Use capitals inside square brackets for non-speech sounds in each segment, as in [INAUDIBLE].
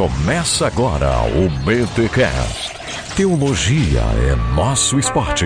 Começa agora o BTCast. Teologia é nosso esporte.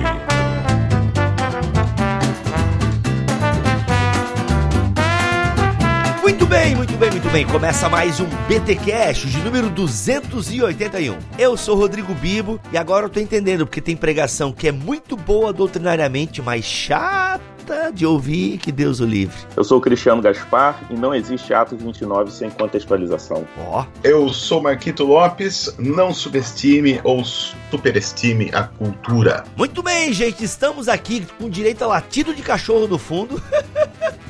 Muito bem, muito bem, muito bem. Começa mais um BTcast de número 281. Eu sou Rodrigo Bibo e agora eu tô entendendo porque tem pregação que é muito boa doutrinariamente, mas chata de ouvir, que Deus o livre. Eu sou o Cristiano Gaspar e não existe Atos 29 sem contextualização. Ó. Oh. Eu sou Marquito Lopes, não subestime ou superestime a cultura. Muito bem, gente, estamos aqui com direito a latido de cachorro no fundo. [LAUGHS]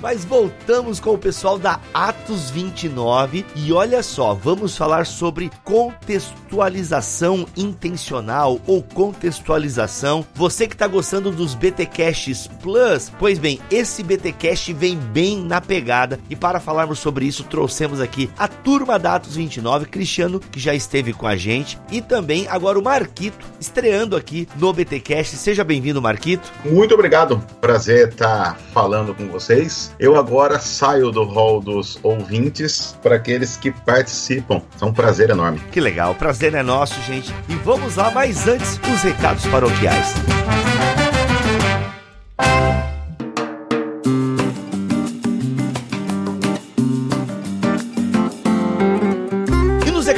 Mas voltamos com o pessoal da Atos 29 e olha só, vamos falar sobre contextualização intencional ou contextualização. Você que está gostando dos BTcasts Plus, pois bem, esse BTcast vem bem na pegada e para falarmos sobre isso trouxemos aqui a turma da Atos 29, Cristiano que já esteve com a gente e também agora o Marquito estreando aqui no BTcast. Seja bem-vindo, Marquito. Muito obrigado. Prazer estar falando com vocês. Eu agora saio do hall dos ouvintes para aqueles que participam. É um prazer enorme. Que legal, o prazer é nosso, gente. E vamos lá, mas antes, os recados paroquiais.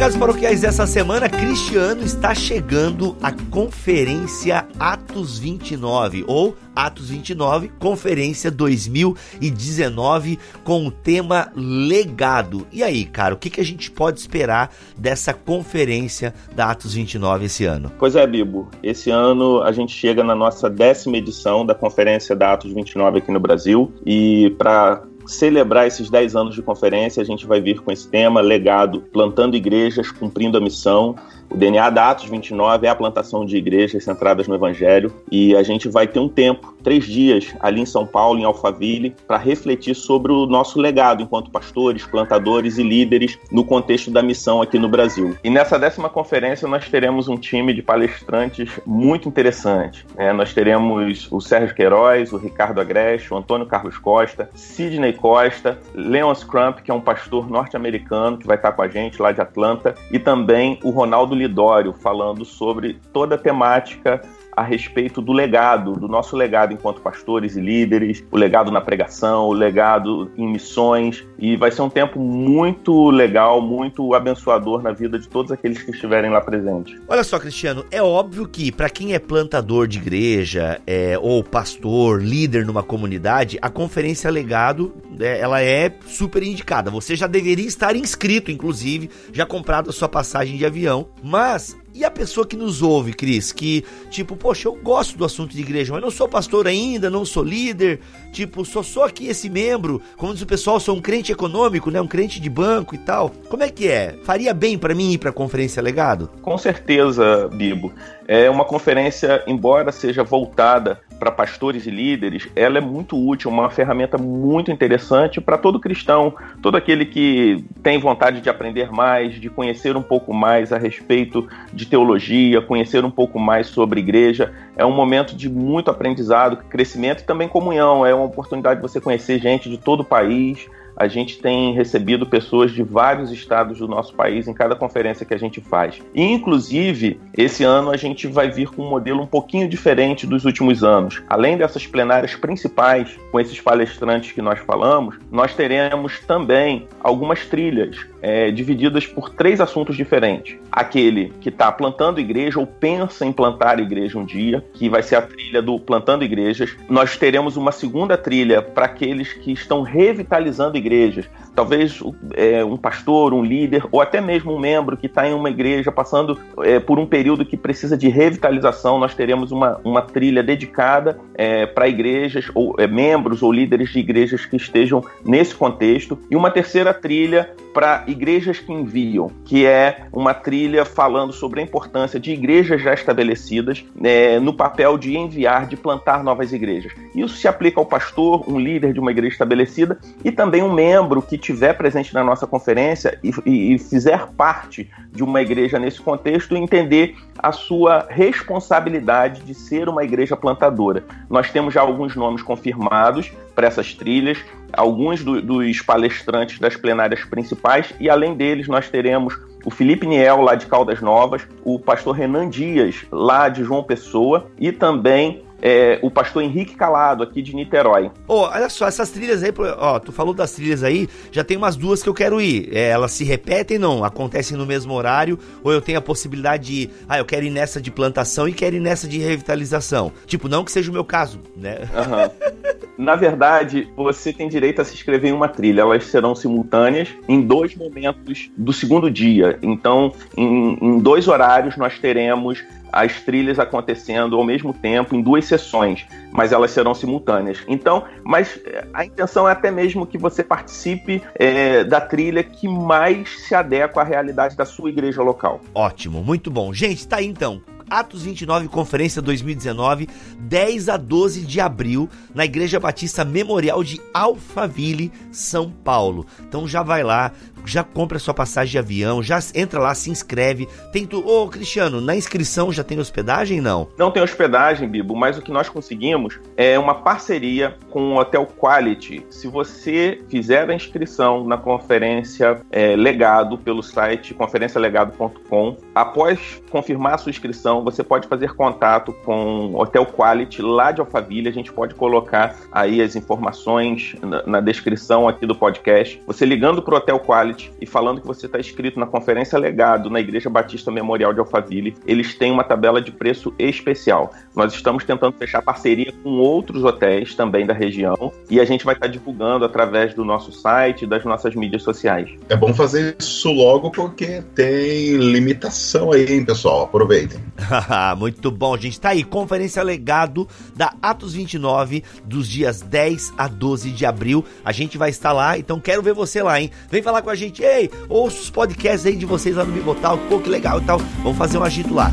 Recados paroquiais dessa semana, Cristiano está chegando à Conferência Atos 29, ou Atos 29, Conferência 2019, com o tema Legado. E aí, cara, o que, a gente pode esperar dessa conferência da Atos 29 esse ano? Pois é, Bibo. Esse ano a gente chega na nossa décima edição da Conferência da Atos 29 aqui no Brasil. E para celebrar esses 10 anos de conferência, a gente vai vir com esse tema, legado, plantando igrejas, cumprindo a missão. O DNA da Atos 29 é a plantação de igrejas centradas no Evangelho e a gente vai ter um tempo, três dias, ali em São Paulo, em Alphaville, para refletir sobre o nosso legado enquanto pastores, plantadores e líderes no contexto da missão aqui no Brasil. E nessa décima conferência nós teremos um time de palestrantes muito interessante. É, nós teremos o Sérgio Queiroz, o Ricardo Agreste, o Antônio Carlos Costa, Sidney Costa, Leon Scrump, que é um pastor norte-americano que vai estar com a gente lá de Atlanta, e também o Ronaldo Lidório, falando sobre toda a temática a respeito do legado, do nosso legado enquanto pastores e líderes, o legado na pregação, o legado em missões. E vai ser um tempo muito legal, muito abençoador na vida de todos aqueles que estiverem lá presentes. Olha só, Cristiano, é óbvio que para quem é plantador de igreja é, ou pastor, líder numa comunidade, a conferência legado é, ela é super indicada. Você já deveria estar inscrito, inclusive, já comprado a sua passagem de avião. Mas e a pessoa que nos ouve, Cris, que tipo, poxa, eu gosto do assunto de igreja, mas não sou pastor ainda, não sou líder, tipo, só sou aqui esse membro, como diz o pessoal, sou um crente econômico, né, um crente de banco e tal. Como é que é? Faria bem para mim ir para a conferência legado? Com certeza, Bibo. É uma conferência, embora seja voltada para pastores e líderes, ela é muito útil, uma ferramenta muito interessante para todo cristão, todo aquele que tem vontade de aprender mais, de conhecer um pouco mais a respeito de teologia, conhecer um pouco mais sobre igreja. É um momento de muito aprendizado, crescimento e também comunhão. É uma oportunidade de você conhecer gente de todo o país, a gente tem recebido pessoas de vários estados do nosso país em cada conferência que a gente faz. E, inclusive, esse ano a gente vai vir com um modelo um pouquinho diferente dos últimos anos. Além dessas plenárias principais, com esses palestrantes que nós falamos, nós teremos também algumas trilhas é, divididas por três assuntos diferentes. Aquele que está plantando igreja ou pensa em plantar igreja um dia, que vai ser a trilha do Plantando Igrejas. Nós teremos uma segunda trilha para aqueles que estão revitalizando igrejas. Talvez é, um pastor, um líder, ou até mesmo um membro que está em uma igreja passando é, por um período que precisa de revitalização, nós teremos uma, uma trilha dedicada é, para igrejas, ou é, membros ou líderes de igrejas que estejam nesse contexto, e uma terceira trilha para igrejas que enviam, que é uma trilha falando sobre a importância de igrejas já estabelecidas é, no papel de enviar, de plantar novas igrejas. Isso se aplica ao pastor, um líder de uma igreja estabelecida, e também um membro que tiver presente na nossa conferência e, e, e fizer parte de uma igreja nesse contexto entender a sua responsabilidade de ser uma igreja plantadora. Nós temos já alguns nomes confirmados para essas trilhas, alguns do, dos palestrantes das plenárias principais, e além deles, nós teremos o Felipe Niel, lá de Caldas Novas, o pastor Renan Dias, lá de João Pessoa, e também é, o pastor Henrique Calado, aqui de Niterói. Oh, olha só, essas trilhas aí, ó, tu falou das trilhas aí, já tem umas duas que eu quero ir. É, elas se repetem, não? Acontecem no mesmo horário? Ou eu tenho a possibilidade de, ah, eu quero ir nessa de plantação e quero ir nessa de revitalização? Tipo, não que seja o meu caso, né? Uhum. Na verdade, você tem direito a se inscrever em uma trilha. Elas serão simultâneas em dois momentos do segundo dia. Então, em, em dois horários, nós teremos as trilhas acontecendo ao mesmo tempo em duas sessões, mas elas serão simultâneas. Então, mas eh, a intenção é até mesmo que você participe é, da trilha que mais se adequa à realidade da sua igreja local. Ótimo, muito bom. Gente, tá aí então. Atos 29, Conferência 2019, 10 a 12 de abril, na Igreja Batista Memorial de Alphaville, São Paulo. Então já vai lá, já compra sua passagem de avião, já entra lá, se inscreve. Tem tu, ô Cristiano, na inscrição já tem hospedagem não? Não tem hospedagem, Bibo, mas o que nós conseguimos é uma parceria com o Hotel Quality. Se você fizer a inscrição na conferência é, Legado pelo site conferencialegado.com, após confirmar a sua inscrição você pode fazer contato com o Hotel Quality lá de Alphaville. A gente pode colocar aí as informações na, na descrição aqui do podcast. Você ligando para o Hotel Quality e falando que você está inscrito na Conferência Legado na Igreja Batista Memorial de Alphaville, eles têm uma tabela de preço especial. Nós estamos tentando fechar parceria com outros hotéis também da região e a gente vai estar tá divulgando através do nosso site e das nossas mídias sociais. É bom fazer isso logo porque tem limitação aí, hein, pessoal? Aproveitem. [LAUGHS] Muito bom, gente. Tá aí, conferência legado da Atos 29, dos dias 10 a 12 de abril. A gente vai estar lá, então quero ver você lá, hein? Vem falar com a gente. Ei, ouça os podcasts aí de vocês lá no Bibotal. Pô, que legal e tal. Vamos fazer um agito lá.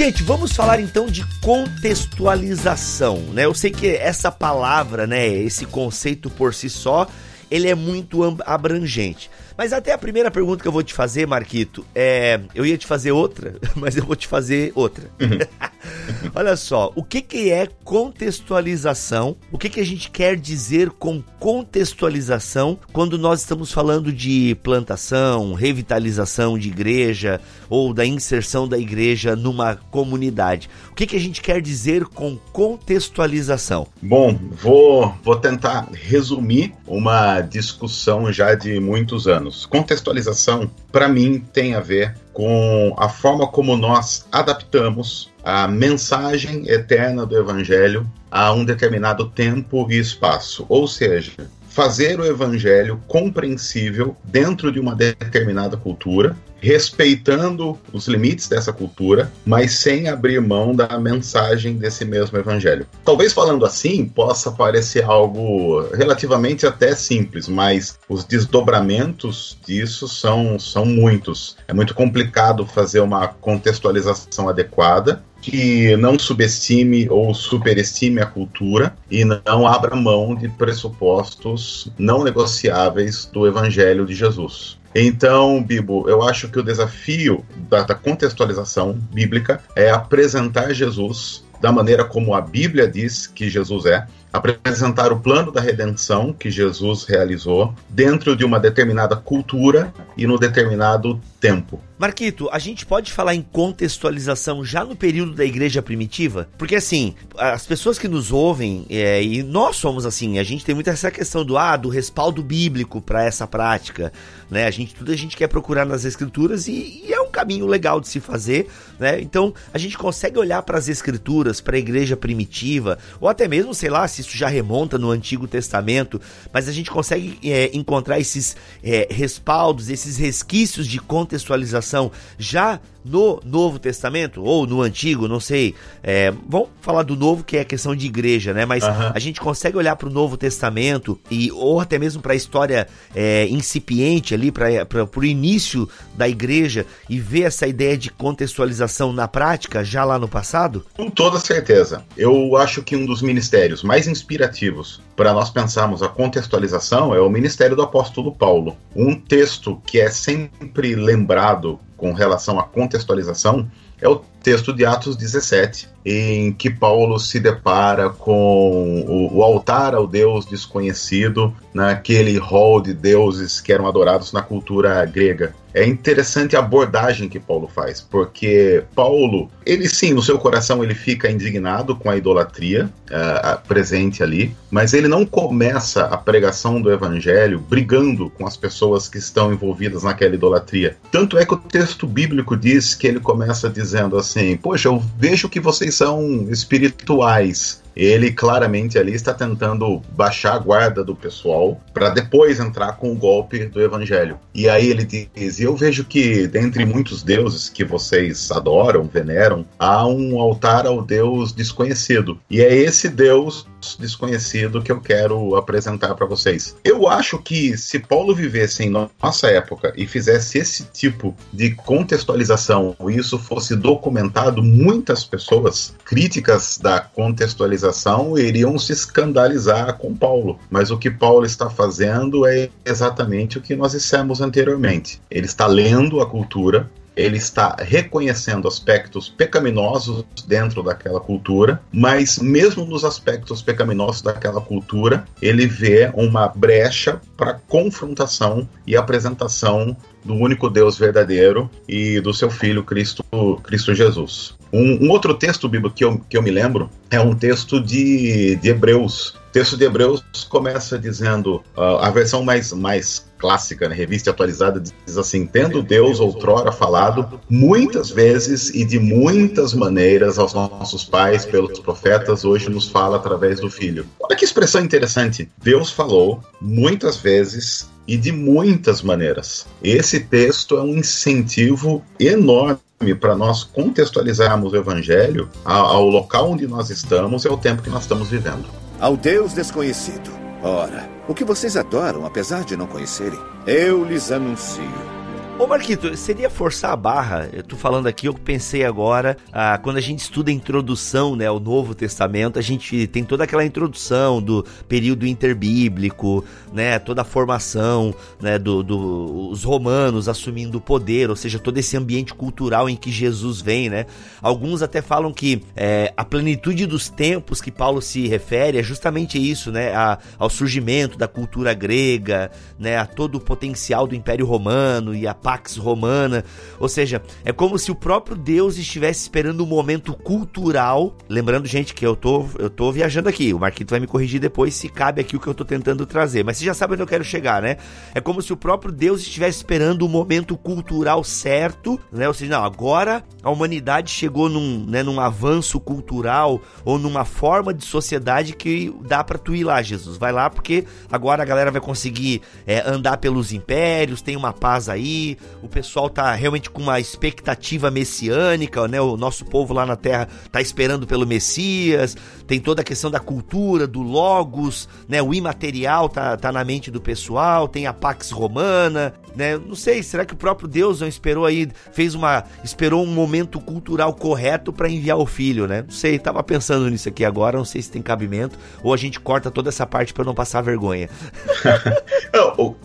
Gente, vamos falar então de contextualização, né? Eu sei que essa palavra, né, esse conceito por si só, ele é muito abrangente. Mas até a primeira pergunta que eu vou te fazer, Marquito, é. Eu ia te fazer outra, [LAUGHS] mas eu vou te fazer outra. Uhum. [LAUGHS] Olha só, o que, que é contextualização? O que, que a gente quer dizer com contextualização quando nós estamos falando de plantação, revitalização de igreja ou da inserção da igreja numa comunidade? O que, que a gente quer dizer com contextualização? Bom, vou, vou tentar resumir uma discussão já de muitos anos. Contextualização, para mim, tem a ver com a forma como nós adaptamos a mensagem eterna do Evangelho a um determinado tempo e espaço. Ou seja, fazer o evangelho compreensível dentro de uma determinada cultura, respeitando os limites dessa cultura, mas sem abrir mão da mensagem desse mesmo evangelho. Talvez falando assim possa parecer algo relativamente até simples, mas os desdobramentos disso são, são muitos. É muito complicado fazer uma contextualização adequada que não subestime ou superestime a cultura e não abra mão de pressupostos não negociáveis do Evangelho de Jesus. Então, Bibo, eu acho que o desafio da, da contextualização bíblica é apresentar Jesus da maneira como a Bíblia diz que Jesus é, apresentar o plano da redenção que Jesus realizou dentro de uma determinada cultura e no determinado tempo. Marquito, a gente pode falar em contextualização já no período da igreja primitiva? Porque assim, as pessoas que nos ouvem, é, e nós somos assim, a gente tem muito essa questão do ah, do respaldo bíblico para essa prática, né? A gente tudo a gente quer procurar nas escrituras e, e é um caminho legal de se fazer, né? Então, a gente consegue olhar para as escrituras, para a igreja primitiva, ou até mesmo, sei lá, se isso já remonta no Antigo Testamento, mas a gente consegue é, encontrar esses é, respaldos, esses resquícios de contextualização já no Novo Testamento ou no Antigo, não sei. É, vamos falar do Novo, que é a questão de igreja, né? Mas uhum. a gente consegue olhar para o Novo Testamento e ou até mesmo para a história é, incipiente ali, para o início da igreja e vê essa ideia de contextualização na prática já lá no passado? Com toda certeza. Eu acho que um dos ministérios mais inspirativos para nós pensarmos a contextualização é o ministério do apóstolo Paulo. Um texto que é sempre lembrado com relação à contextualização é o texto de Atos 17, em que Paulo se depara com o, o, altar ao Deus desconhecido, naquele hall de deuses que eram adorados na cultura grega. É interessante a abordagem que Paulo faz, porque Paulo, ele sim, no seu coração ele fica indignado com a idolatria uh, presente ali, mas ele não começa a pregação do evangelho brigando com as pessoas que estão envolvidas naquela idolatria. Tanto é que o texto bíblico diz que ele começa dizendo assim: Poxa, eu vejo que vocês são espirituais ele claramente ali está tentando baixar a guarda do pessoal para depois entrar com o golpe do evangelho. E aí ele diz: Eu vejo que dentre muitos deuses que vocês adoram, veneram, há um altar ao Deus desconhecido. E é esse Deus desconhecido que eu quero apresentar para vocês. Eu acho que se Paulo vivesse em nossa época e fizesse esse tipo de contextualização, isso fosse documentado, muitas pessoas críticas da contextualização iriam se escandalizar com Paulo. Mas o que Paulo está fazendo é exatamente o que nós dissemos anteriormente. Ele está lendo a cultura, ele está reconhecendo aspectos pecaminosos dentro daquela cultura, mas mesmo nos aspectos pecaminosos daquela cultura, ele vê uma brecha para confrontação e apresentação do único Deus verdadeiro e do seu Filho Cristo, Cristo Jesus. Um, um outro texto bíblico que eu, que eu me lembro é um texto de, de Hebreus. Texto de Hebreus começa dizendo, uh, a versão mais, mais clássica, né, revista atualizada, diz assim: Tendo Deus outrora falado muitas vezes e de muitas maneiras aos nossos pais pelos profetas, hoje nos fala através do Filho. Olha que expressão interessante. Deus falou muitas vezes e de muitas maneiras. Esse texto é um incentivo enorme para nós contextualizarmos o Evangelho ao local onde nós estamos e ao tempo que nós estamos vivendo. Ao Deus desconhecido. Ora, o que vocês adoram, apesar de não conhecerem, eu lhes anuncio Ô Marquito, seria forçar a barra? Eu tô falando aqui, eu pensei agora, ah, quando a gente estuda a introdução, né, ao Novo Testamento, a gente tem toda aquela introdução do período interbíblico, né, toda a formação, né, dos do, romanos assumindo o poder, ou seja, todo esse ambiente cultural em que Jesus vem, né? Alguns até falam que é, a plenitude dos tempos que Paulo se refere é justamente isso, né, a, ao surgimento da cultura grega, né, a todo o potencial do Império Romano e a Pax Romana. Ou seja, é como se o próprio Deus estivesse esperando um momento cultural. Lembrando, gente, que eu tô, eu tô viajando aqui. O Marquito vai me corrigir depois se cabe aqui o que eu tô tentando trazer. Mas você já sabe onde eu quero chegar, né? É como se o próprio Deus estivesse esperando o um momento cultural certo, né? Ou seja, não, agora a humanidade chegou num, né, num avanço cultural ou numa forma de sociedade que dá para tu ir lá, Jesus. Vai lá porque agora a galera vai conseguir é, andar pelos impérios, tem uma paz aí, o pessoal tá realmente com uma expectativa messiânica, né? O nosso povo lá na Terra tá esperando pelo Messias, tem toda a questão da cultura, do logos, né? O imaterial tá, tá na mente do pessoal, tem a Pax Romana, né? Não sei, será que o próprio Deus não esperou aí, fez uma, esperou um momento cultural correto para enviar o filho, né? Não sei, tava pensando nisso aqui agora, não sei se tem cabimento, ou a gente corta toda essa parte para não passar vergonha. [LAUGHS]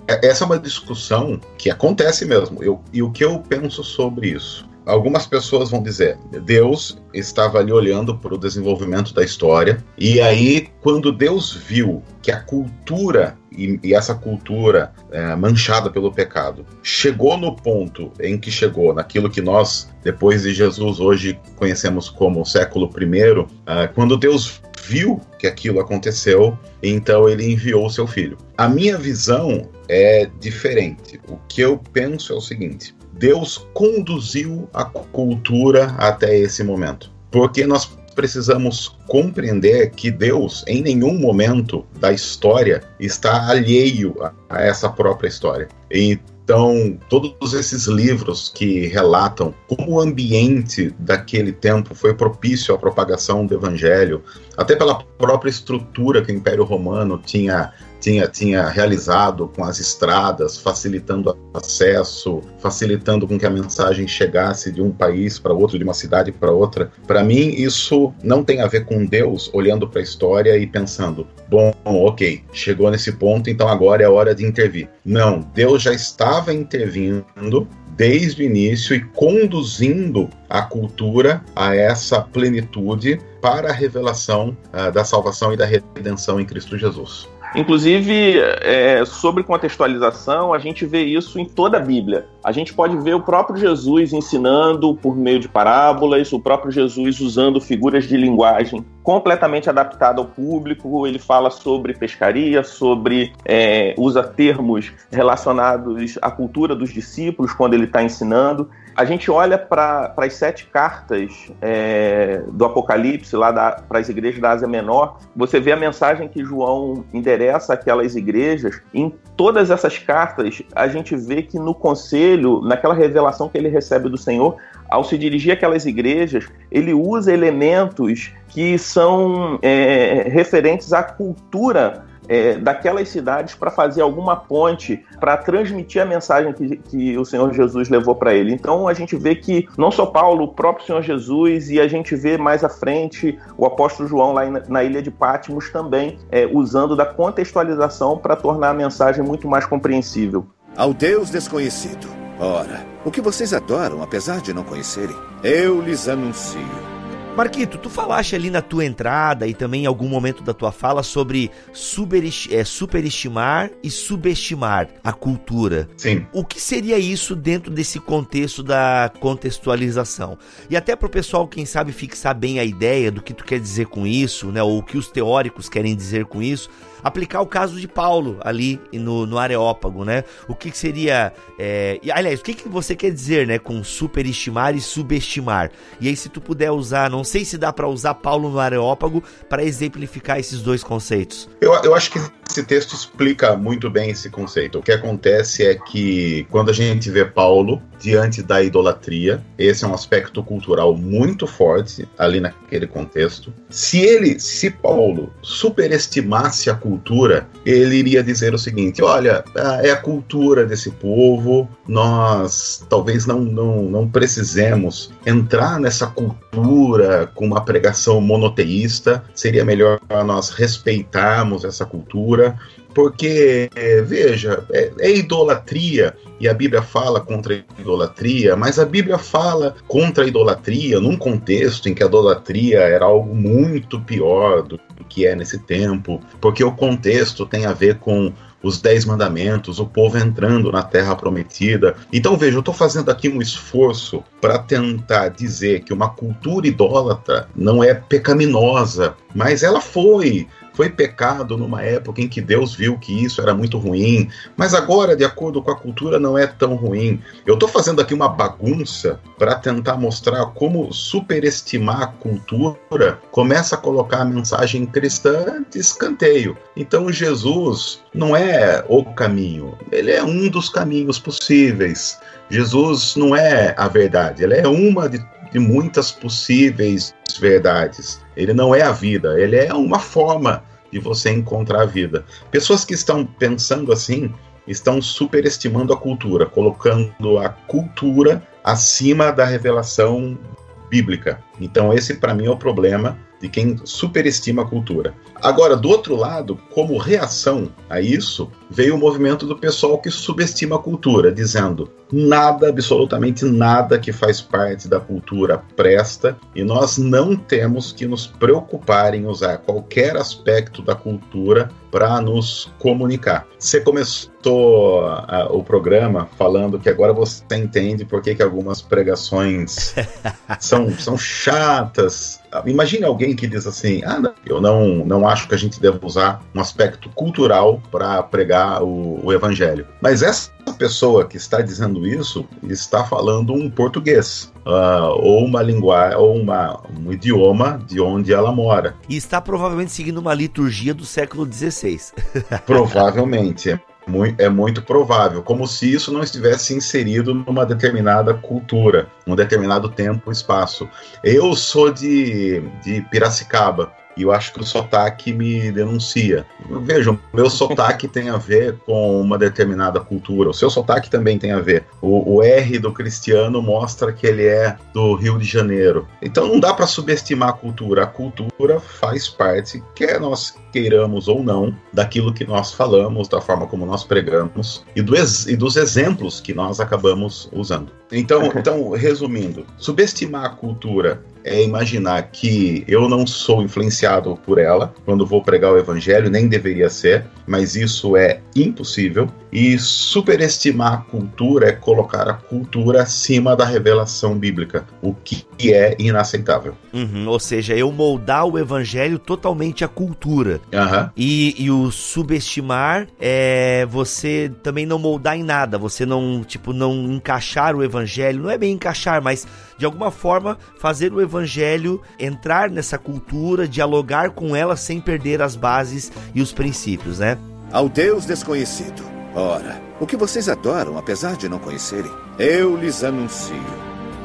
essa é uma discussão que acontece mesmo mesmo. Eu, e o que eu penso sobre isso? Algumas pessoas vão dizer, Deus estava ali olhando para o desenvolvimento da história, e aí, quando Deus viu que a cultura, e, e essa cultura é, manchada pelo pecado, chegou no ponto em que chegou, naquilo que nós, depois de Jesus, hoje conhecemos como século I, é, quando Deus viu que aquilo aconteceu, então ele enviou o seu filho. A minha visão é diferente. O que eu penso é o seguinte: Deus conduziu a cultura até esse momento. Porque nós precisamos compreender que Deus, em nenhum momento da história, está alheio a, essa própria história. Então, todos esses livros que relatam como o ambiente daquele tempo foi propício à propagação do evangelho, até pela própria estrutura que o Império Romano tinha tinha, tinha realizado com as estradas, facilitando acesso, facilitando com que a mensagem chegasse de um país para outro, de uma cidade para outra. Para mim, isso não tem a ver com Deus olhando para a história e pensando, bom, ok, chegou nesse ponto, então agora é hora de intervir. Não, Deus já estava intervindo desde o início e conduzindo a cultura a essa plenitude para a revelação uh, da salvação e da redenção em Cristo Jesus. Inclusive, é, sobre contextualização, a gente vê isso em toda a Bíblia. A gente pode ver o próprio Jesus ensinando por meio de parábolas, o próprio Jesus usando figuras de linguagem completamente adaptada ao público. Ele fala sobre pescaria, sobre é, usa termos relacionados à cultura dos discípulos quando ele está ensinando. A gente olha para as sete cartas é, do Apocalipse, lá para as igrejas da Ásia Menor, você vê a mensagem que João endereça àquelas igrejas. Em todas essas cartas, a gente vê que no conselho, naquela revelação que ele recebe do Senhor, ao se dirigir àquelas igrejas, ele usa elementos que são é, referentes à cultura é, daquelas cidades para fazer alguma ponte, para transmitir a mensagem que, que o Senhor Jesus levou para ele. Então a gente vê que não só Paulo, o próprio Senhor Jesus, e a gente vê mais à frente o apóstolo João lá na, na ilha de Patmos também é, usando da contextualização para tornar a mensagem muito mais compreensível. Ao Deus desconhecido. Ora, o que vocês adoram, apesar de não conhecerem, eu lhes anuncio. Marquito, tu falaste ali na tua entrada e também em algum momento da tua fala sobre é, superestimar e subestimar a cultura. Sim. O que seria isso dentro desse contexto da contextualização? E até para o pessoal, quem sabe, fixar bem a ideia do que tu quer dizer com isso, né? Ou o que os teóricos querem dizer com isso aplicar o caso de Paulo ali no, no Areópago, né? O que, que seria. É, aliás, o que, que você quer dizer, né? Com superestimar e subestimar. E aí, se tu puder usar, não sei se dá para usar Paulo no Areópago para exemplificar esses dois conceitos. Eu, eu acho que esse texto explica muito bem esse conceito. O que acontece é que quando a gente vê Paulo diante da idolatria, esse é um aspecto cultural muito forte ali naquele contexto. Se ele, se Paulo superestimasse a cultura, ele iria dizer o seguinte: olha, é a cultura desse povo, nós talvez não, não, não precisemos entrar nessa cultura com uma pregação monoteísta, seria melhor nós respeitarmos essa cultura porque, veja, é, é, idolatria, e a Bíblia fala contra a idolatria, mas a Bíblia fala contra a idolatria num contexto em que a idolatria era algo muito pior do que é nesse tempo, porque o contexto tem a ver com os Dez Mandamentos, o povo entrando na Terra Prometida. Então, veja, eu estou fazendo aqui um esforço para tentar dizer que uma cultura idólatra não é pecaminosa, mas ela foi foi pecado numa época em que Deus viu que isso era muito ruim, mas agora, de acordo com a cultura, não é tão ruim. Eu estou fazendo aqui uma bagunça para tentar mostrar como superestimar a cultura começa a colocar a mensagem cristã de escanteio. Então, Jesus não é o caminho, ele é um dos caminhos possíveis. Jesus não é a verdade, ele é uma de, de muitas possíveis verdades. Ele não é a vida, ele é uma forma de você encontrar a vida. Pessoas que estão pensando assim estão superestimando a cultura, colocando a cultura acima da revelação bíblica. Então, esse para mim é o problema de quem superestima a cultura. Agora, do outro lado, como reação a isso, veio o movimento do pessoal que subestima a cultura, dizendo nada, absolutamente nada que faz parte da cultura presta e nós não temos que nos preocupar em usar qualquer aspecto da cultura para nos comunicar. Você começou uh, o programa falando que agora você entende por que, que algumas pregações [LAUGHS] são, são chatas, Imagine alguém que diz assim: ah, não, eu não, não acho que a gente deve usar um aspecto cultural para pregar o, o evangelho. Mas essa pessoa que está dizendo isso está falando um português. Uh, ou uma linguagem, ou uma, um idioma de onde ela mora. E está provavelmente seguindo uma liturgia do século XVI. [LAUGHS] provavelmente é muito provável, como se isso não estivesse inserido numa determinada cultura, num determinado tempo, espaço. Eu sou de, de Piracicaba, e eu acho que o sotaque me denuncia. Vejam, meu sotaque tem a ver com uma determinada cultura, o seu sotaque também tem a ver. O, o R do cristiano mostra que ele é do Rio de Janeiro. Então não dá para subestimar a cultura. A cultura faz parte, quer nós queiramos ou não, daquilo que nós falamos, da forma como nós pregamos e, do e dos exemplos que nós acabamos usando. Então, então, resumindo, subestimar a cultura é imaginar que eu não sou influenciado por ela quando vou pregar o evangelho, nem deveria ser, mas isso é impossível. E superestimar a cultura é colocar a cultura acima da revelação bíblica, o que é inaceitável. Uhum, ou seja, eu moldar o evangelho totalmente à cultura. Uhum. E, e o subestimar é você também não moldar em nada, você não, tipo, não encaixar o evangelho, não é bem encaixar, mas de alguma forma fazer o evangelho entrar nessa cultura, dialogar com ela sem perder as bases e os princípios, né? Ao Deus desconhecido. Ora, o que vocês adoram, apesar de não conhecerem, eu lhes anuncio.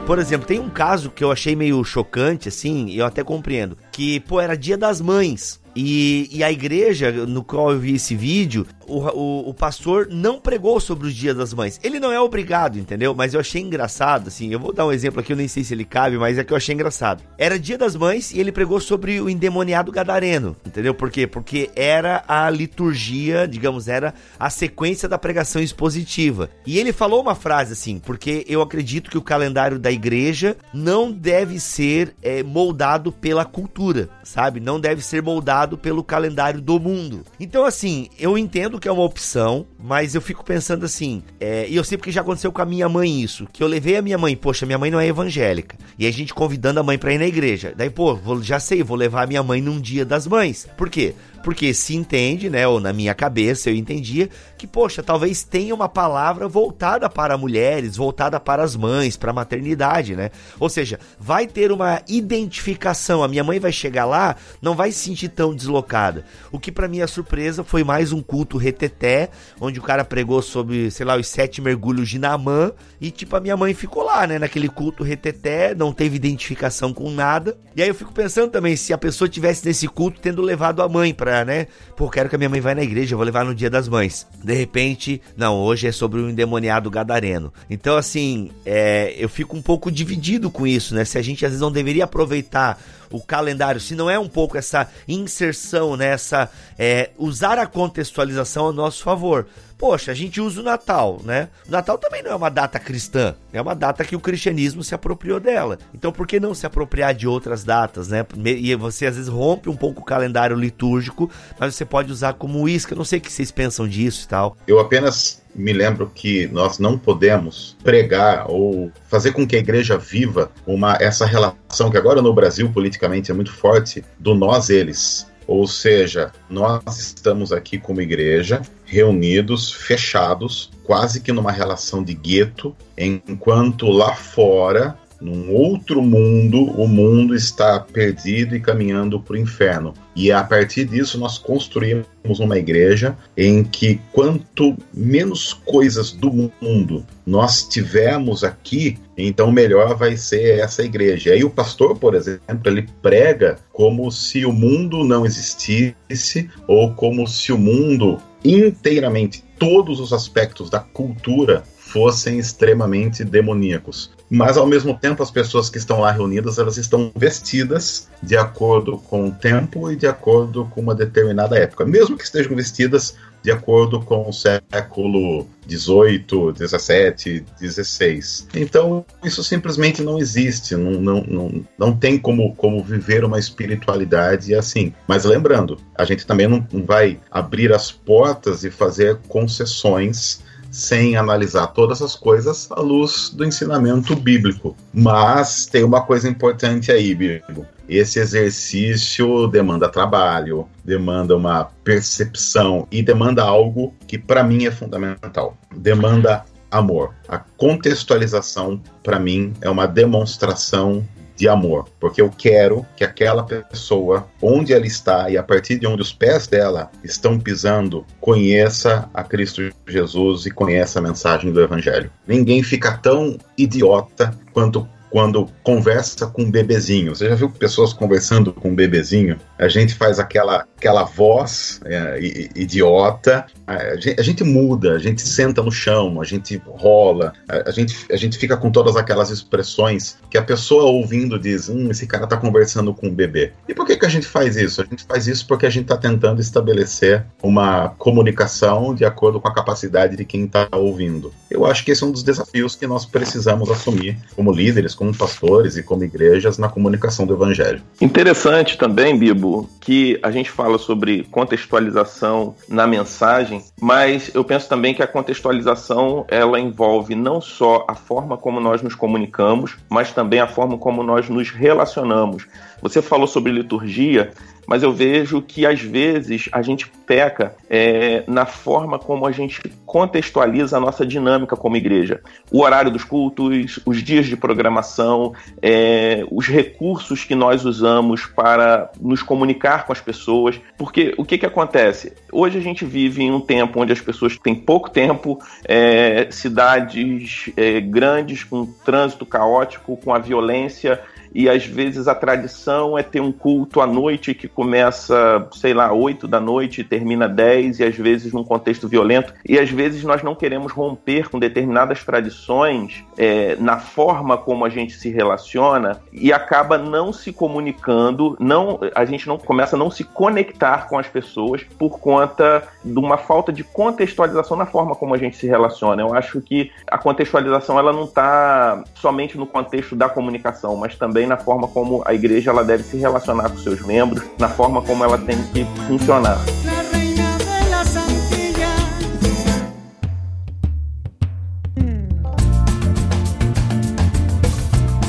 Por exemplo, tem um caso que eu achei meio chocante, assim, e eu até compreendo, que, pô, era dia das mães. E, e, a igreja no qual eu vi esse vídeo, o, o, o, pastor não pregou sobre os dias das mães. Ele não é obrigado, entendeu? Mas eu achei engraçado, assim. Eu vou dar um exemplo aqui, eu nem sei se ele cabe, mas é que eu achei engraçado. Era dia das mães e ele pregou sobre o endemoniado gadareno, entendeu? Por quê? Porque era a liturgia, digamos, era a sequência da pregação expositiva. E ele falou uma frase assim, porque eu acredito que o calendário da igreja não deve ser é, moldado pela cultura, sabe? Não deve ser moldado pelo calendário do mundo. Então, assim, eu entendo que é uma opção, mas eu fico pensando assim, é, e eu sei porque já aconteceu com a minha mãe isso, que eu levei a minha mãe, poxa, minha mãe não é evangélica, e a gente convidando a mãe para ir na igreja. Daí, pô, vou, já sei, vou levar a minha mãe num dia das mães. Por quê? Porque se entende, né, ou na minha cabeça eu entendia que, poxa, talvez tenha uma palavra voltada para mulheres, voltada para as mães, para a maternidade, né? Ou seja, vai ter uma identificação. A minha mãe vai chegar lá, não vai se sentir tão deslocada. O que para minha surpresa foi mais um culto reteté, onde o cara pregou sobre, sei lá, os sete mergulhos de Namã e tipo a minha mãe ficou lá, né, naquele culto reteté, não teve identificação com nada. E aí eu fico pensando também se a pessoa tivesse nesse culto tendo levado a mãe para pra, né? Pô, quero que a minha mãe vá na igreja, eu vou levar no dia das mães. De repente, não, hoje é sobre o um endemoniado gadareno. Então, assim, é, eu fico um pouco dividido com isso, né? Se a gente às vezes não deveria aproveitar o calendário, se não é um pouco essa inserção, né? Essa, é, usar a contextualização a nosso favor. Poxa, a gente usa o Natal, né? O Natal também não é uma data cristã, é uma data que o cristianismo se apropriou dela. Então por que não se apropriar de outras datas, né? E você às vezes rompe um pouco o calendário litúrgico, mas você pode usar como isca. Eu não sei o que vocês pensam disso e tal. Eu apenas me lembro que nós não podemos pregar ou fazer com que a igreja viva uma essa relação que agora no Brasil politicamente é muito forte do nós eles. Ou seja, nós estamos aqui como igreja, reunidos, fechados, quase que numa relação de gueto, enquanto lá fora num outro mundo, o mundo está perdido e caminhando para o inferno. E a partir disso nós construímos uma igreja em que quanto menos coisas do mundo nós tivermos aqui, então melhor vai ser essa igreja. E aí o pastor, por exemplo, ele prega como se o mundo não existisse ou como se o mundo inteiramente todos os aspectos da cultura fossem extremamente demoníacos. Mas ao mesmo tempo as pessoas que estão lá reunidas, elas estão vestidas de acordo com o tempo e de acordo com uma determinada época, mesmo que estejam vestidas de acordo com o século 18, 17, 16. Então, isso simplesmente não existe, não, não, não, não tem como, como viver uma espiritualidade assim. Mas lembrando, a gente também não vai abrir as portas e fazer concessões sem analisar todas as coisas à luz do ensinamento bíblico. Mas tem uma coisa importante aí, Bíblia. Esse exercício demanda trabalho, demanda uma percepção e demanda algo que para mim é fundamental. Demanda amor. A contextualização para mim é uma demonstração de amor, porque eu quero que aquela pessoa, onde ela está e a partir de onde os pés dela estão pisando, conheça a Cristo Jesus e conheça a mensagem do Evangelho. Ninguém fica tão idiota quanto quando conversa com um bebezinho. Você já viu pessoas conversando com um bebezinho? A gente faz aquela, aquela voz é, idiota, a gente, a gente, muda, a gente senta no chão, a gente rola, a, a, gente, a gente fica com todas aquelas expressões que a pessoa ouvindo diz: hum, esse cara tá conversando com um bebê. E por que, que a gente faz isso? A gente faz isso porque a gente está tentando estabelecer uma comunicação de acordo com a capacidade de quem está ouvindo. Eu acho que esse é um dos desafios que nós precisamos assumir como líderes, como pastores e como igrejas na comunicação do evangelho. Interessante também, Bibo, que a gente fala sobre contextualização na mensagem, mas eu penso também que a contextualização ela envolve não só a forma como nós nos comunicamos, mas também a forma como nós nos relacionamos. Você falou sobre liturgia, mas eu vejo que às vezes a gente peca é, na forma como a gente contextualiza a nossa dinâmica como igreja. O horário dos cultos, os dias de programação, é, os recursos que nós usamos para nos comunicar com as pessoas. Porque o que, que acontece? Hoje a gente vive em um tempo onde as pessoas têm pouco tempo, é, cidades é, grandes com trânsito caótico, com a violência e às vezes a tradição é ter um culto à noite que começa, sei lá, 8 da noite e termina 10, e às vezes num contexto violento, e às vezes nós não queremos romper com determinadas tradições é, na forma como a gente se relaciona e acaba não se comunicando, não, a gente não começa a não se conectar com as pessoas por conta de uma falta de contextualização na forma como a gente se relaciona. Eu acho que a contextualização ela não está somente no contexto da comunicação, mas também também na forma como a igreja ela deve se relacionar com seus membros, na forma como ela tem que funcionar.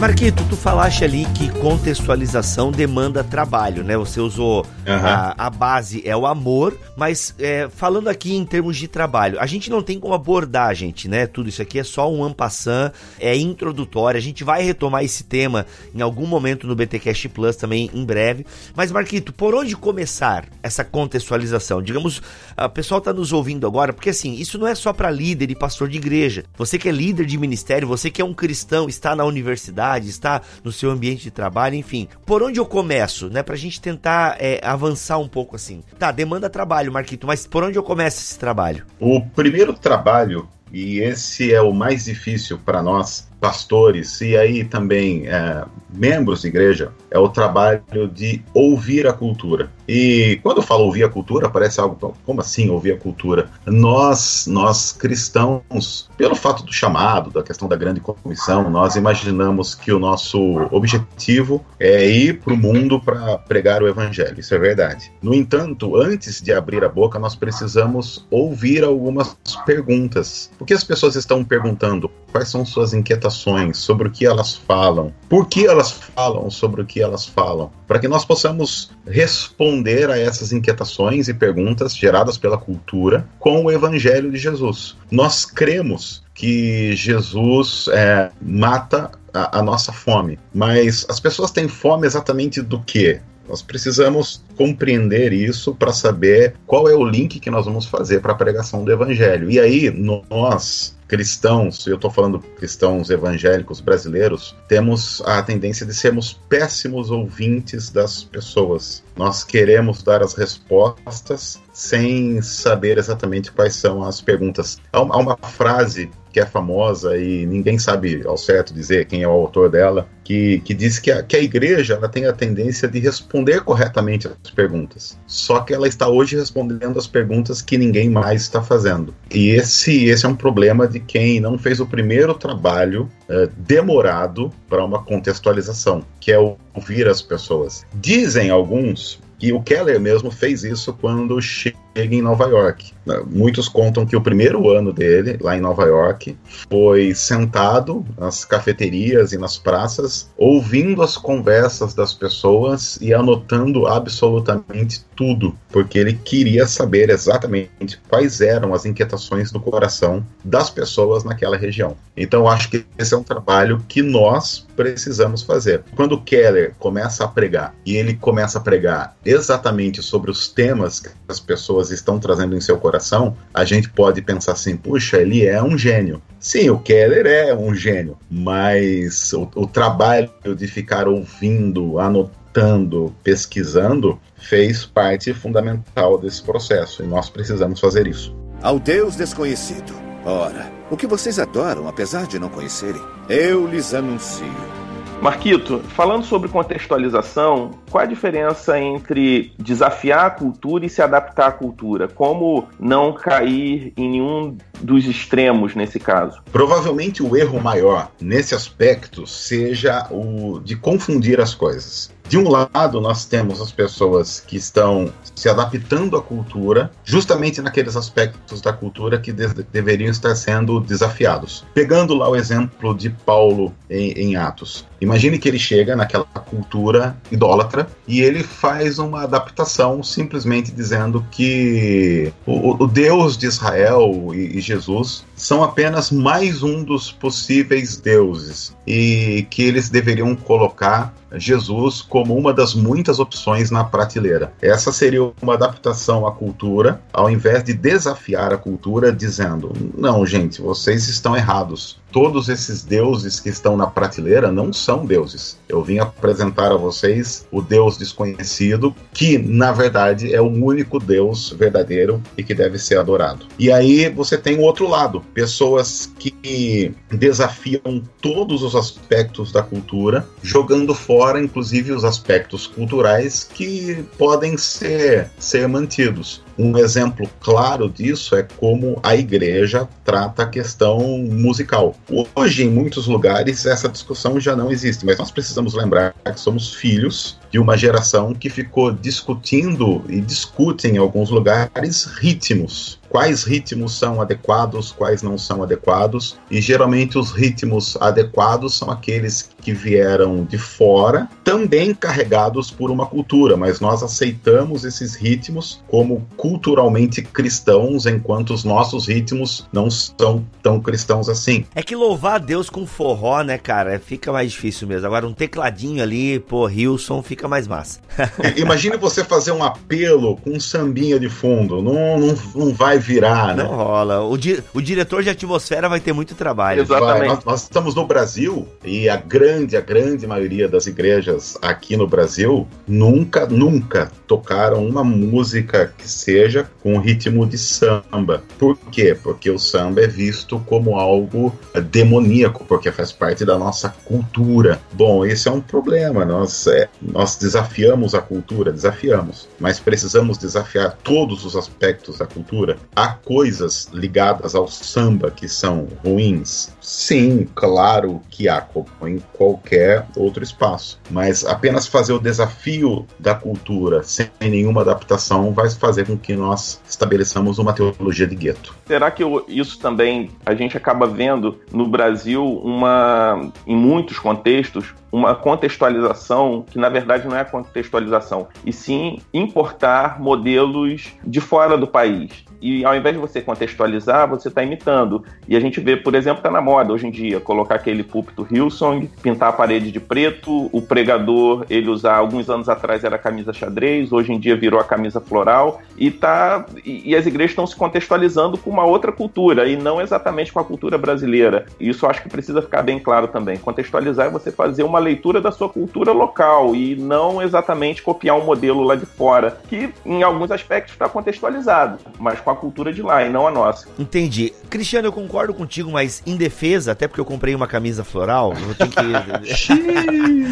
Marquito, tu falaste ali que contextualização demanda trabalho, né? Você usou uhum. a, a, base é o amor, mas é, falando aqui em termos de trabalho, a gente não tem como abordar, gente, né? Tudo isso aqui é só um ampassant, é introdutório. A gente vai retomar esse tema em algum momento no BTcast Plus também em breve. Mas Marquito, por onde começar essa contextualização? Digamos, o pessoal está nos ouvindo agora, porque assim, isso não é só para líder e pastor de igreja. Você que é líder de ministério, você que é um cristão, está na universidade faculdade, está no seu ambiente de trabalho, enfim. Por onde eu começo, né? Pra gente tentar é, avançar um pouco assim. Tá, demanda trabalho, Marquito, mas por onde eu começo esse trabalho? O primeiro trabalho, e esse é o mais difícil para nós, pastores e aí também é, membros de igreja é o trabalho de ouvir a cultura. E quando eu falo ouvir a cultura, parece algo como assim ouvir a cultura? Nós, nós cristãos, pelo fato do chamado, da questão da grande comissão, nós imaginamos que o nosso objetivo é ir para o mundo para pregar o evangelho. Isso é verdade. No entanto, antes de abrir a boca, nós precisamos ouvir algumas perguntas. O que as pessoas estão perguntando? Quais são suas inquietações? Sobre o que elas falam, por que elas falam sobre o que elas falam, para que nós possamos responder a essas inquietações e perguntas geradas pela cultura com o Evangelho de Jesus. Nós cremos que Jesus é, mata a, a nossa fome, mas as pessoas têm fome exatamente do que? Nós precisamos compreender isso para saber qual é o link que nós vamos fazer para a pregação do evangelho. E aí, nós, cristãos, eu estou falando cristãos evangélicos brasileiros, temos a tendência de sermos péssimos ouvintes das pessoas. Nós queremos dar as respostas sem saber exatamente quais são as perguntas. Há uma, há uma frase que é famosa e ninguém sabe ao certo dizer quem é o autor dela, que, que diz que a, que a igreja ela tem a tendência de responder corretamente as perguntas. Só que ela está hoje respondendo as perguntas que ninguém mais está fazendo. E esse, esse é um problema de quem não fez o primeiro trabalho uh, demorado para uma contextualização, que é ouvir as pessoas. Dizem alguns que o Keller mesmo fez isso quando chega em Nova York. Muitos contam que o primeiro ano dele, lá em Nova York, foi sentado nas cafeterias e nas praças, ouvindo as conversas das pessoas e anotando absolutamente tudo, porque ele queria saber exatamente quais eram as inquietações do coração das pessoas naquela região. Então, acho que esse é um trabalho que nós precisamos fazer. Quando Keller começa a pregar, e ele começa a pregar exatamente sobre os temas que as pessoas pessoas estão trazendo em seu coração, a gente pode pensar assim: puxa, ele é um gênio. Sim, o Keller é um gênio, mas o, o trabalho de ficar ouvindo, anotando, pesquisando, fez parte fundamental desse processo e nós precisamos fazer isso. Ao Deus desconhecido. Ora, o que vocês adoram, apesar de não conhecerem, eu lhes anuncio. Marquito, falando sobre contextualização, qual a diferença entre desafiar a cultura e se adaptar à cultura? Como não cair em nenhum dos extremos nesse caso? Provavelmente o erro maior nesse aspecto seja o de confundir as coisas. De um lado, nós temos as pessoas que estão se adaptando à cultura, justamente naqueles aspectos da cultura que de deveriam estar sendo desafiados. Pegando lá o exemplo de Paulo em, em Atos. Imagine que ele chega naquela cultura idólatra e ele faz uma adaptação simplesmente dizendo que o, o Deus de Israel e, e Jesus são apenas mais um dos possíveis deuses e que eles deveriam colocar Jesus como uma das muitas opções na prateleira. Essa seria uma adaptação à cultura, ao invés de desafiar a cultura dizendo: não, gente, vocês estão errados todos esses deuses que estão na prateleira não são deuses. Eu vim apresentar a vocês o Deus desconhecido, que na verdade é o único Deus verdadeiro e que deve ser adorado. E aí você tem o outro lado, pessoas que desafiam todos os aspectos da cultura, jogando fora inclusive os aspectos culturais que podem ser, ser mantidos. Um exemplo claro disso é como a igreja trata a questão musical. Hoje, em muitos lugares, essa discussão já não existe, mas nós precisamos lembrar que somos filhos de uma geração que ficou discutindo e discute em alguns lugares ritmos. Quais ritmos são adequados, quais não são adequados, e geralmente os ritmos adequados são aqueles que vieram de fora, também carregados por uma cultura, mas nós aceitamos esses ritmos como culturalmente cristãos, enquanto os nossos ritmos não são tão cristãos assim. É que louvar a Deus com forró, né, cara, fica mais difícil mesmo. Agora um tecladinho ali, pô, Hilson, fica mais massa. [LAUGHS] Imagine você fazer um apelo com um sambinha de fundo, não, não, não vai virar, né? Não rola. O, di o diretor de atmosfera vai ter muito trabalho. Exatamente. Nós, nós estamos no Brasil e a grande, a grande maioria das igrejas aqui no Brasil nunca, nunca tocaram uma música que seja com ritmo de samba. Por quê? Porque o samba é visto como algo demoníaco, porque faz parte da nossa cultura. Bom, esse é um problema. Nós, é, nós desafiamos a cultura, desafiamos, mas precisamos desafiar todos os aspectos da cultura. Há coisas ligadas ao samba que são ruins? Sim, claro que há, como em qualquer outro espaço. Mas apenas fazer o desafio da cultura sem nenhuma adaptação vai fazer com que nós estabeleçamos uma teologia de gueto. Será que isso também a gente acaba vendo no Brasil uma, em muitos contextos, uma contextualização que na verdade não é contextualização, e sim importar modelos de fora do país. E ao invés de você contextualizar, você está imitando. E a gente vê, por exemplo, está na moda hoje em dia, colocar aquele púlpito Hillsong, pintar a parede de preto, o pregador, ele usar, alguns anos atrás era camisa xadrez, hoje em dia virou a camisa floral, e, tá, e, e as igrejas estão se contextualizando com uma outra cultura, e não exatamente com a cultura brasileira. Isso acho que precisa ficar bem claro também. Contextualizar é você fazer uma leitura da sua cultura local e não exatamente copiar um modelo lá de fora, que em alguns aspectos está contextualizado, mas com a cultura de lá e não a nossa. Entendi. Cristiano, eu concordo contigo, mas em defesa, até porque eu comprei uma camisa floral, eu tenho que. [LAUGHS]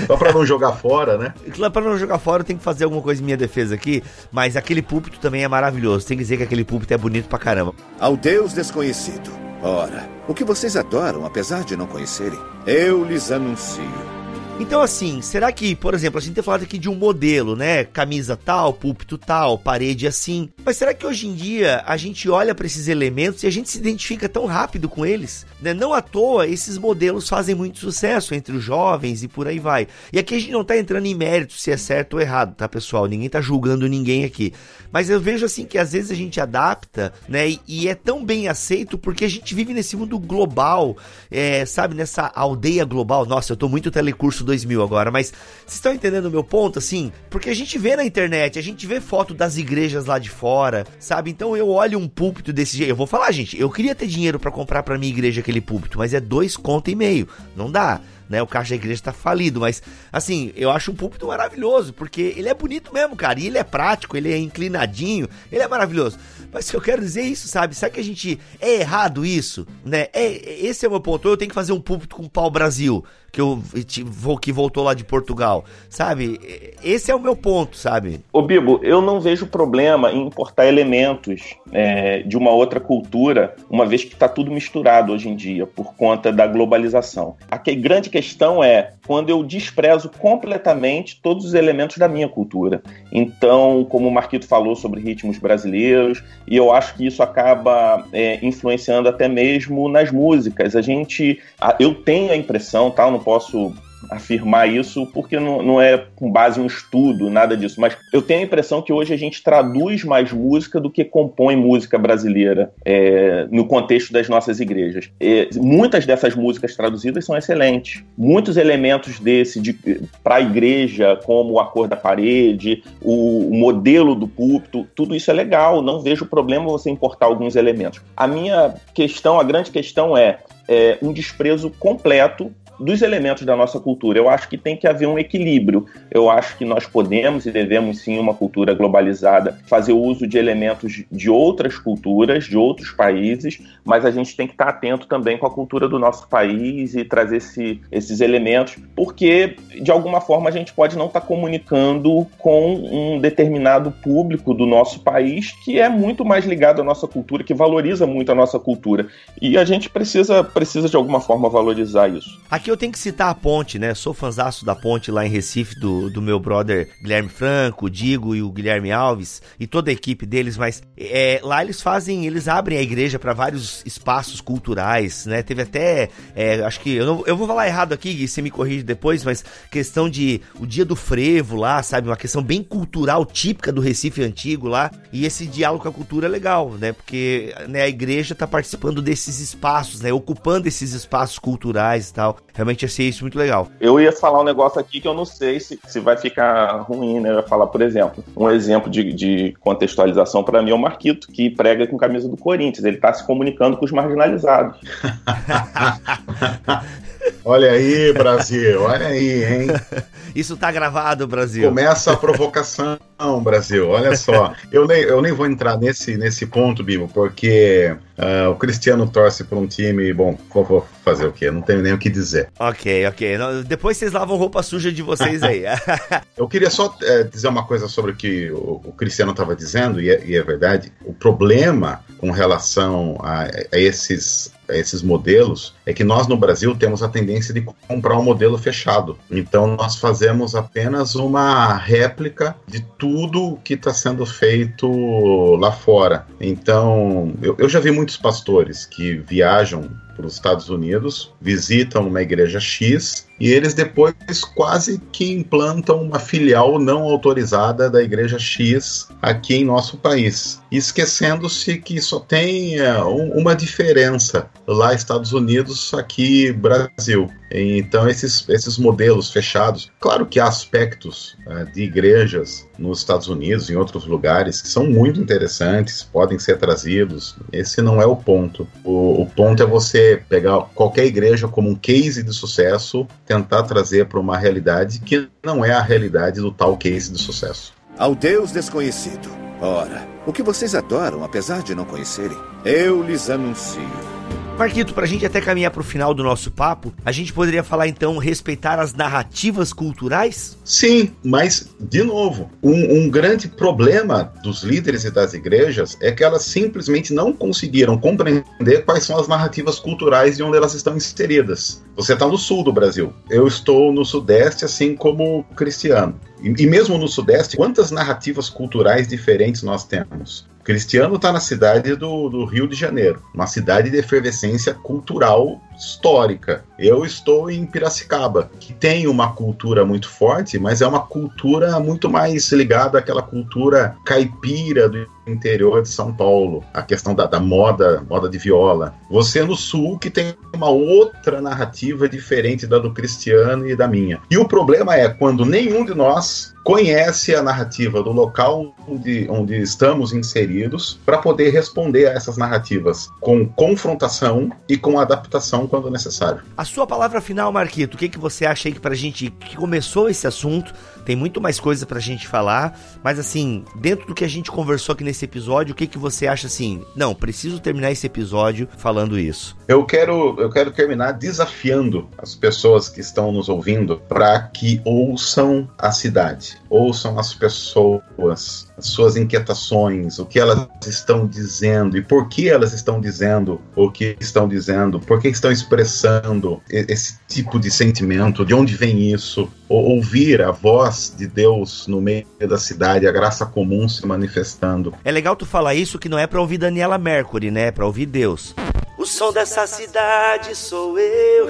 [LAUGHS] Só pra não jogar fora, né? Claro, pra não jogar fora, eu tenho que fazer alguma coisa em minha defesa aqui, mas aquele púlpito também é maravilhoso. Tem que dizer que aquele púlpito é bonito pra caramba. Ao Deus desconhecido. Ora, o que vocês adoram, apesar de não conhecerem, eu lhes anuncio. Então, assim, será que, por exemplo, a gente tem falado aqui de um modelo, né? Camisa tal, púlpito tal, parede assim. Mas será que hoje em dia a gente olha para esses elementos e a gente se identifica tão rápido com eles? Né? Não à toa, esses modelos fazem muito sucesso entre os jovens e por aí vai. E aqui a gente não tá entrando em mérito se é certo ou errado, tá, pessoal? Ninguém tá julgando ninguém aqui. Mas eu vejo assim que às vezes a gente adapta, né? E, e é tão bem aceito porque a gente vive nesse mundo global, é, sabe? Nessa aldeia global. Nossa, eu tô muito telecurso 2000 agora, mas vocês estão entendendo o meu ponto, assim? Porque a gente vê na internet, a gente vê foto das igrejas lá de fora, sabe? Então eu olho um púlpito desse jeito. Eu vou falar, gente, eu queria ter dinheiro para comprar para minha igreja aquele púlpito, mas é dois conto e meio. Não dá né? O caixa da igreja tá falido, mas assim, eu acho um púlpito maravilhoso, porque ele é bonito mesmo, cara, e ele é prático, ele é inclinadinho, ele é maravilhoso. Mas se eu quero dizer isso, sabe? Sabe que a gente é errado isso, né? É, esse é o meu ponto. Eu tenho que fazer um púlpito com pau Brasil que eu que voltou lá de Portugal, sabe? Esse é o meu ponto, sabe? Ô Bibo, eu não vejo problema em importar elementos é, de uma outra cultura, uma vez que está tudo misturado hoje em dia por conta da globalização. A que, grande questão é quando eu desprezo completamente todos os elementos da minha cultura. Então, como o Marquito falou sobre ritmos brasileiros, e eu acho que isso acaba é, influenciando até mesmo nas músicas. A gente, eu tenho a impressão, tá? não posso afirmar isso porque não, não é com base em um estudo, nada disso. Mas eu tenho a impressão que hoje a gente traduz mais música do que compõe música brasileira é, no contexto das nossas igrejas. Muitas dessas músicas traduzidas são excelentes. Muitos elementos desse de, para a igreja, como a cor da parede, o, o modelo do púlpito, tudo isso é legal. Não vejo problema você importar alguns elementos. A minha questão, a grande questão é, é um desprezo completo dos elementos da nossa cultura. Eu acho que tem que haver um equilíbrio. Eu acho que nós podemos e devemos, sim, uma cultura globalizada, fazer uso de elementos de outras culturas, de outros países, mas a gente tem que estar atento também com a cultura do nosso país e trazer esse, esses elementos, porque, de alguma forma, a gente pode não estar comunicando com um determinado público do nosso país que é muito mais ligado à nossa cultura, que valoriza muito a nossa cultura. E a gente precisa, precisa de alguma forma, valorizar isso. Aqui eu tenho que citar a Ponte, né? Sou fanzaço da Ponte lá em Recife, do, do meu brother Guilherme Franco, Digo e o Guilherme Alves, e toda a equipe deles, mas é, lá eles fazem, eles abrem a igreja para vários espaços culturais, né? Teve até, é, acho que, eu, não, eu vou falar errado aqui, e você me corrige depois, mas questão de o dia do frevo lá, sabe? Uma questão bem cultural, típica do Recife antigo lá, e esse diálogo com a cultura é legal, né? Porque né, a igreja tá participando desses espaços, né? Ocupando esses espaços culturais e tal. Realmente achei isso muito legal. Eu ia falar um negócio aqui que eu não sei se, se vai ficar ruim, né? Eu ia falar, por exemplo, um exemplo de, de contextualização para mim é o Marquito, que prega com camisa do Corinthians. Ele está se comunicando com os marginalizados. [LAUGHS] olha aí, Brasil, olha aí, hein? [LAUGHS] Isso tá gravado, Brasil. Começa a provocação, Brasil. Olha só. [LAUGHS] Eu nem, eu nem vou entrar nesse, nesse ponto, Bibo, porque uh, o Cristiano torce para um time. Bom, vou fazer o quê? Não tenho nem o que dizer. Ok, ok. Depois vocês lavam roupa suja de vocês aí. [LAUGHS] eu queria só é, dizer uma coisa sobre o que o, o Cristiano estava dizendo, e é, e é, verdade. O problema com relação a, a esses esses modelos é que nós no Brasil temos a tendência de comprar um modelo fechado. Então nós fazemos apenas uma réplica de tudo que está sendo feito lá fora. Então eu, eu já vi muitos pastores que viajam para os Estados Unidos, visitam uma igreja X e eles depois quase que implantam uma filial não autorizada da igreja X aqui em nosso país, esquecendo-se que só tem é, uma diferença lá Estados Unidos, aqui Brasil. Então esses, esses modelos fechados, claro que há aspectos é, de igrejas nos Estados Unidos, em outros lugares, que são muito interessantes, podem ser trazidos. Esse não é o ponto. O, o ponto é você pegar qualquer igreja como um case de sucesso, tentar trazer para uma realidade que não é a realidade do tal case de sucesso. Ao Deus desconhecido. Ora, o que vocês adoram, apesar de não conhecerem, eu lhes anuncio. Marquito, pra gente até caminhar pro final do nosso papo, a gente poderia falar então respeitar as narrativas culturais? Sim, mas, de novo, um, um grande problema dos líderes e das igrejas é que elas simplesmente não conseguiram compreender quais são as narrativas culturais de onde elas estão inseridas. Você está no sul do Brasil, eu estou no sudeste, assim como cristiano. E mesmo no Sudeste, quantas narrativas culturais diferentes nós temos? Cristiano está na cidade do, do, Rio de Janeiro, uma cidade de efervescência cultural histórica. Eu estou em Piracicaba, que tem uma cultura muito forte, mas é uma cultura muito mais ligada àquela cultura caipira do interior de São Paulo, a questão da, da, moda, moda de viola. Você no sul que tem uma outra narrativa diferente da do Cristiano e da minha. E o problema é quando nenhum de nós conhece a narrativa do local onde, onde estamos inseridos para poder responder a essas narrativas com confrontação e com adaptação quando necessário. A sua palavra final, Marquito, o que, que você acha aí que pra gente que começou esse assunto, tem muito mais coisa pra gente falar, mas assim, dentro do que a gente conversou aqui nesse episódio, o que, que você acha assim? Não, preciso terminar esse episódio falando isso. Eu quero, eu quero terminar desafiando as pessoas que estão nos ouvindo para que ouçam a cidade, ouçam as pessoas, as suas inquietações, o que elas estão dizendo e por que elas estão dizendo o que estão dizendo, por que estão expressando esse tipo de sentimento, de onde vem isso, ou ouvir a voz de Deus no meio da cidade, a graça comum se manifestando. É legal tu falar isso que não é para ouvir Daniela Mercury, né? É para ouvir Deus. O som dessa cidade sou eu.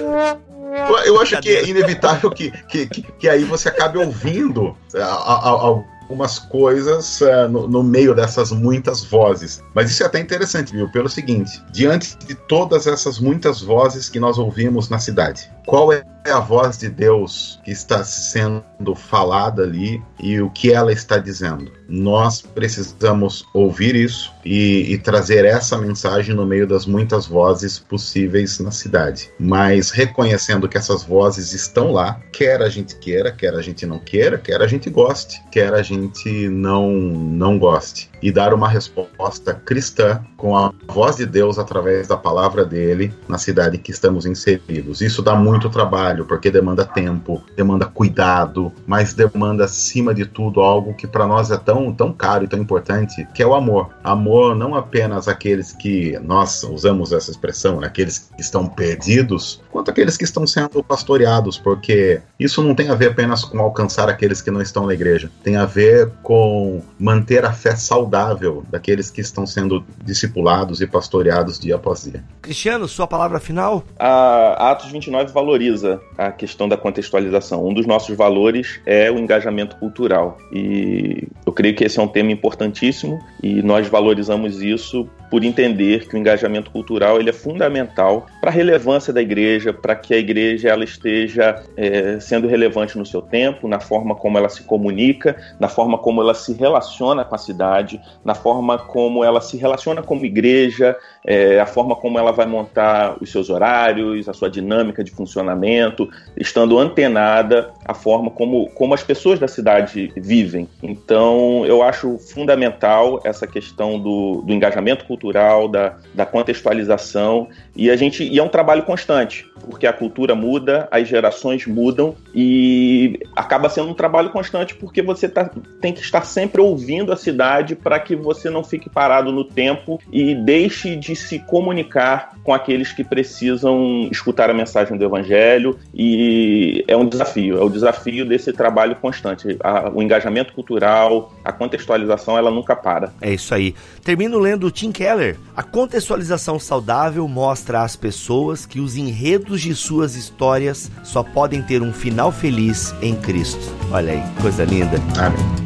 Eu acho que é inevitável que, que, que, que aí você acabe ouvindo a, a, a, algumas coisas uh, no, no, meio dessas muitas vozes. Mas isso é até interessante, viu? Pelo seguinte: diante de todas essas muitas vozes que nós ouvimos na cidade, qual é a voz de Deus que está sendo falada ali e o que ela está dizendo? Nós precisamos ouvir isso e, e trazer essa mensagem no meio das muitas vozes possíveis na cidade. Mas reconhecendo que essas vozes estão lá, quer a gente queira, quer a gente não queira, quer a gente goste, quer a gente não, não goste. E dar uma resposta cristã com a voz de Deus através da palavra dele na cidade que estamos inseridos. Isso dá muito trabalho, porque demanda tempo, demanda cuidado, mas demanda acima de tudo algo que para nós é tão, tão caro e tão importante, que é o amor. Amor não apenas aqueles que nós usamos essa expressão, né, aqueles que estão perdidos, quanto aqueles que estão sendo pastoreados, porque isso não tem a ver apenas com alcançar aqueles que não estão na igreja, tem a ver com manter a fé saudável daqueles que estão sendo discipulados e pastoreados dia após dia. Cristiano, sua palavra final? A Atos 29 valoriza a questão da contextualização. Um dos nossos valores é o engajamento cultural. E eu creio que esse é um tema importantíssimo e nós valorizamos isso por entender que o engajamento cultural ele é fundamental para a relevância da igreja, para que a igreja ela esteja é, sendo relevante no seu tempo, na forma como ela se comunica, na forma como ela se relaciona com a cidade, na forma como ela se relaciona como igreja, é, a forma como ela vai montar os seus horários, a sua dinâmica de funcionamento, estando antenada à forma como, como as pessoas da cidade vivem. Então, eu acho fundamental essa questão do, do engajamento cultural cultural, da, da contextualização. E a gente e é um trabalho constante, porque a cultura muda, as gerações mudam e acaba sendo um trabalho constante porque você tá, tem que estar sempre ouvindo a cidade para que você não fique parado no tempo e deixe de se comunicar com aqueles que precisam escutar a mensagem do evangelho e é um desafio, é o desafio desse trabalho constante. A, o engajamento cultural, a contextualização, ela nunca para. É isso aí. Termino lendo o Tim Keller. A contextualização saudável mostra às pessoas que os enredos de suas histórias só podem ter um final feliz em Cristo. Olha aí, coisa linda. Amém.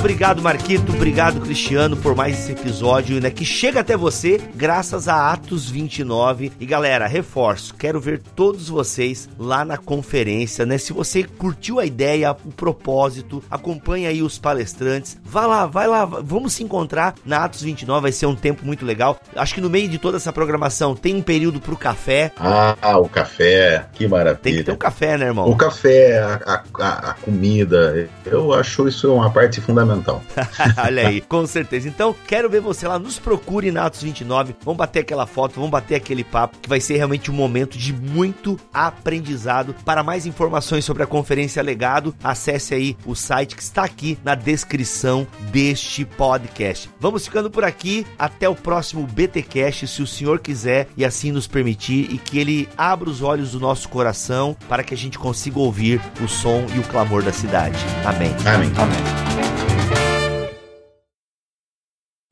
Obrigado Marquito, obrigado Cristiano por mais esse episódio, né, que chega até você graças a Atos 29. E galera, reforço, quero ver todos vocês lá na conferência, né? Se você curtiu a ideia, o propósito, acompanha aí os palestrantes, vá lá, vai lá, vamos se encontrar na Atos 29, vai ser um tempo muito legal. Acho que no meio de toda essa programação tem um período pro café. Ah, o café, que maravilha. Tem que ter um café, né, irmão? O café, a, a, a comida, eu acho isso uma parte extremamente fundamental. [LAUGHS] Olha aí, com certeza. Então, quero ver você lá, nos procure na Atos 29, vamos bater aquela foto, vamos bater aquele papo, que vai ser realmente um momento de muito aprendizado. Para mais informações sobre a Conferência Legado, acesse aí o site que está aqui na descrição deste podcast. Vamos ficando por aqui, até o próximo BTcast, se o senhor quiser e assim nos permitir, e que ele abra os olhos do nosso coração para que a gente consiga ouvir o som e o clamor da cidade. Amém. Amém. Amém.